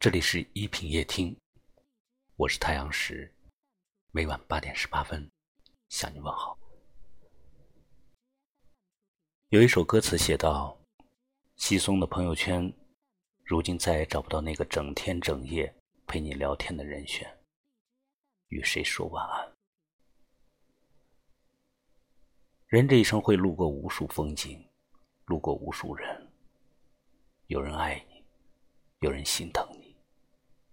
这里是一品夜听，我是太阳石，每晚八点十八分向你问好。有一首歌词写道：“稀松的朋友圈，如今再也找不到那个整天整夜陪你聊天的人选，与谁说晚安？”人这一生会路过无数风景，路过无数人，有人爱你，有人心疼。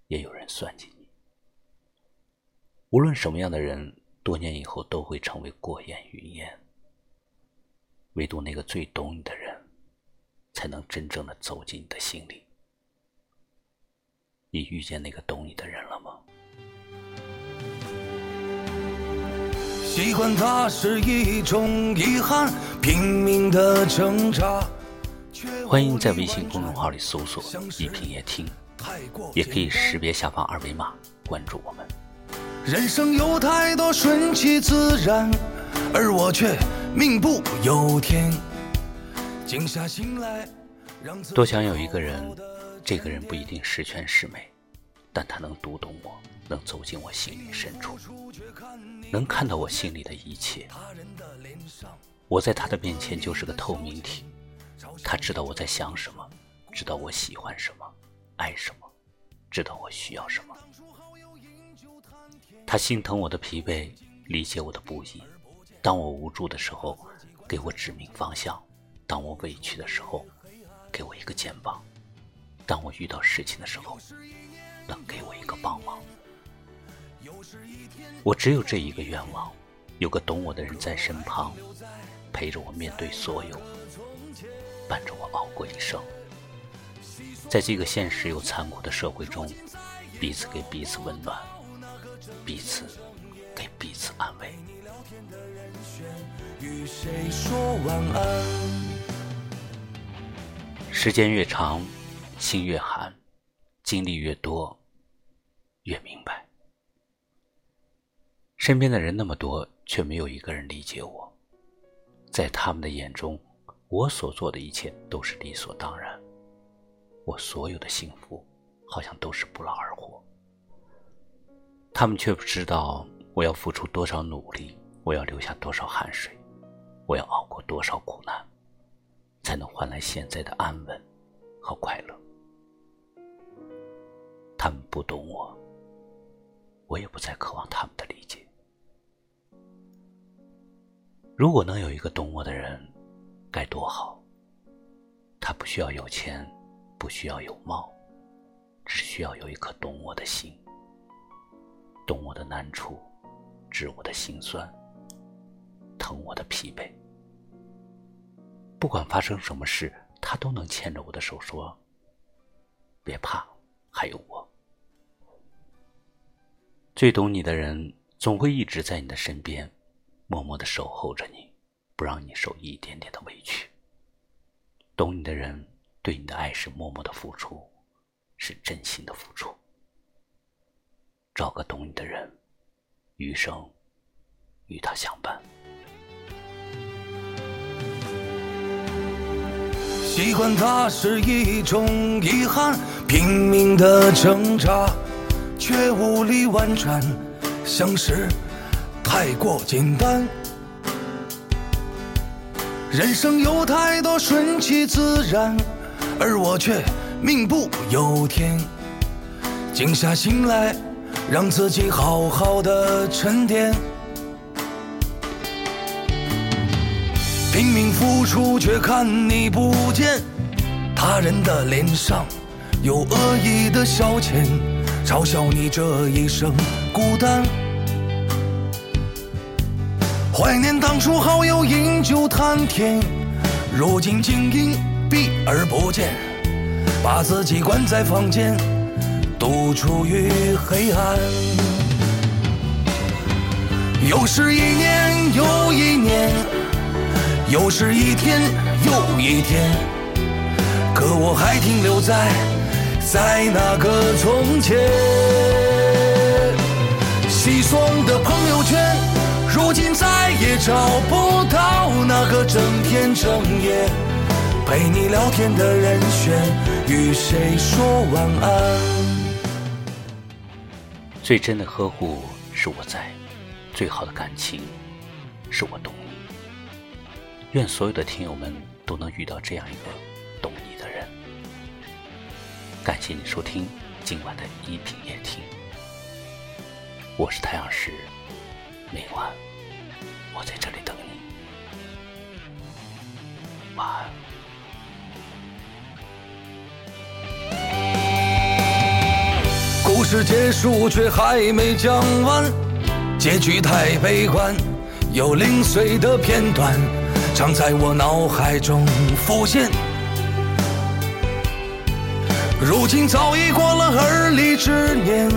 也有人算计你。无论什么样的人，多年以后都会成为过眼云烟。唯独那个最懂你的人，才能真正的走进你的心里。你遇见那个懂你的人了吗？喜欢他是一种遗憾，拼命的挣扎。欢迎在微信公众号里搜索“一品夜听”。也可以识别下方二维码关注我们。人生有太多顺其自然，而我却命不由天。静下心来，多想有一个人，这个人不一定十全十美，但他能读懂我，能走进我心里深处，能看到我心里的一切。我在他的面前就是个透明体，他知道我在想什么，知道我喜欢什么。爱什么，知道我需要什么。他心疼我的疲惫，理解我的不易。当我无助的时候，给我指明方向；当我委屈的时候，给我一个肩膀；当我遇到事情的时候，能给我一个帮忙。我只有这一个愿望：有个懂我的人在身旁，陪着我面对所有，伴着我熬过一生。在这个现实又残酷的社会中，彼此给彼此温暖，彼此给彼此安慰。时间越长，心越寒，经历越多，越明白。身边的人那么多，却没有一个人理解我。在他们的眼中，我所做的一切都是理所当然。我所有的幸福，好像都是不劳而获。他们却不知道我要付出多少努力，我要流下多少汗水，我要熬过多少苦难，才能换来现在的安稳和快乐。他们不懂我，我也不再渴望他们的理解。如果能有一个懂我的人，该多好。他不需要有钱。不需要有貌，只需要有一颗懂我的心，懂我的难处，知我的心酸，疼我的疲惫。不管发生什么事，他都能牵着我的手说：“别怕，还有我。”最懂你的人，总会一直在你的身边，默默的守候着你，不让你受一点点的委屈。懂你的人。对你的爱是默默的付出，是真心的付出。找个懂你的人，余生与他相伴。喜欢他是一种遗憾，拼命的挣扎，却无力婉转，相识太过简单。人生有太多顺其自然。而我却命不由天，静下心来，让自己好好的沉淀。拼命付出，却看你不见，他人的脸上有恶意的消遣，嘲笑你这一生孤单。怀念当初好友饮酒谈天，如今经营。而不见，把自己关在房间，独处于黑暗。又是一年又一年，又是一天又一天，可我还停留在在那个从前。稀松的朋友圈，如今再也找不到那个整天整夜。陪你聊天的人选，与谁说晚安？最真的呵护是我在，最好的感情是我懂你。愿所有的听友们都能遇到这样一个懂你的人。感谢你收听今晚的一品夜听，我是太阳石，每晚我在这里等你，晚安。故事结束，却还没讲完，结局太悲观，有零碎的片段常在我脑海中浮现。如今早已过了而立之年，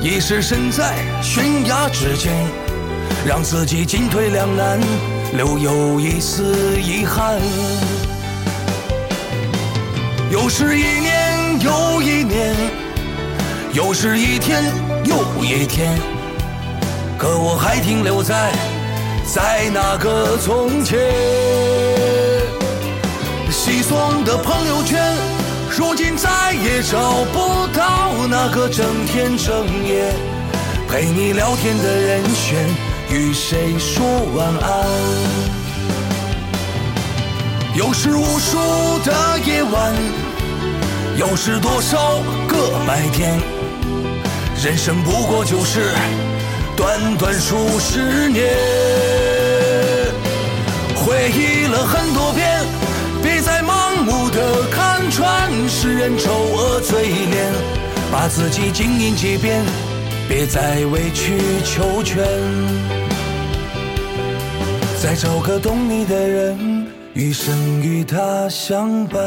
已是身在悬崖之间，让自己进退两难，留有一丝遗憾。又是一年又一年。又是一天又一天，可我还停留在在那个从前。稀松的朋友圈，如今再也找不到那个整天整夜陪你聊天的人选，与谁说晚安？又是无数的夜晚，又是多少个白天。人生不过就是短短数十年，回忆了很多遍，别再盲目的看穿世人丑恶嘴脸，把自己经营几遍，别再委曲求全，再找个懂你的人，余生与他相伴。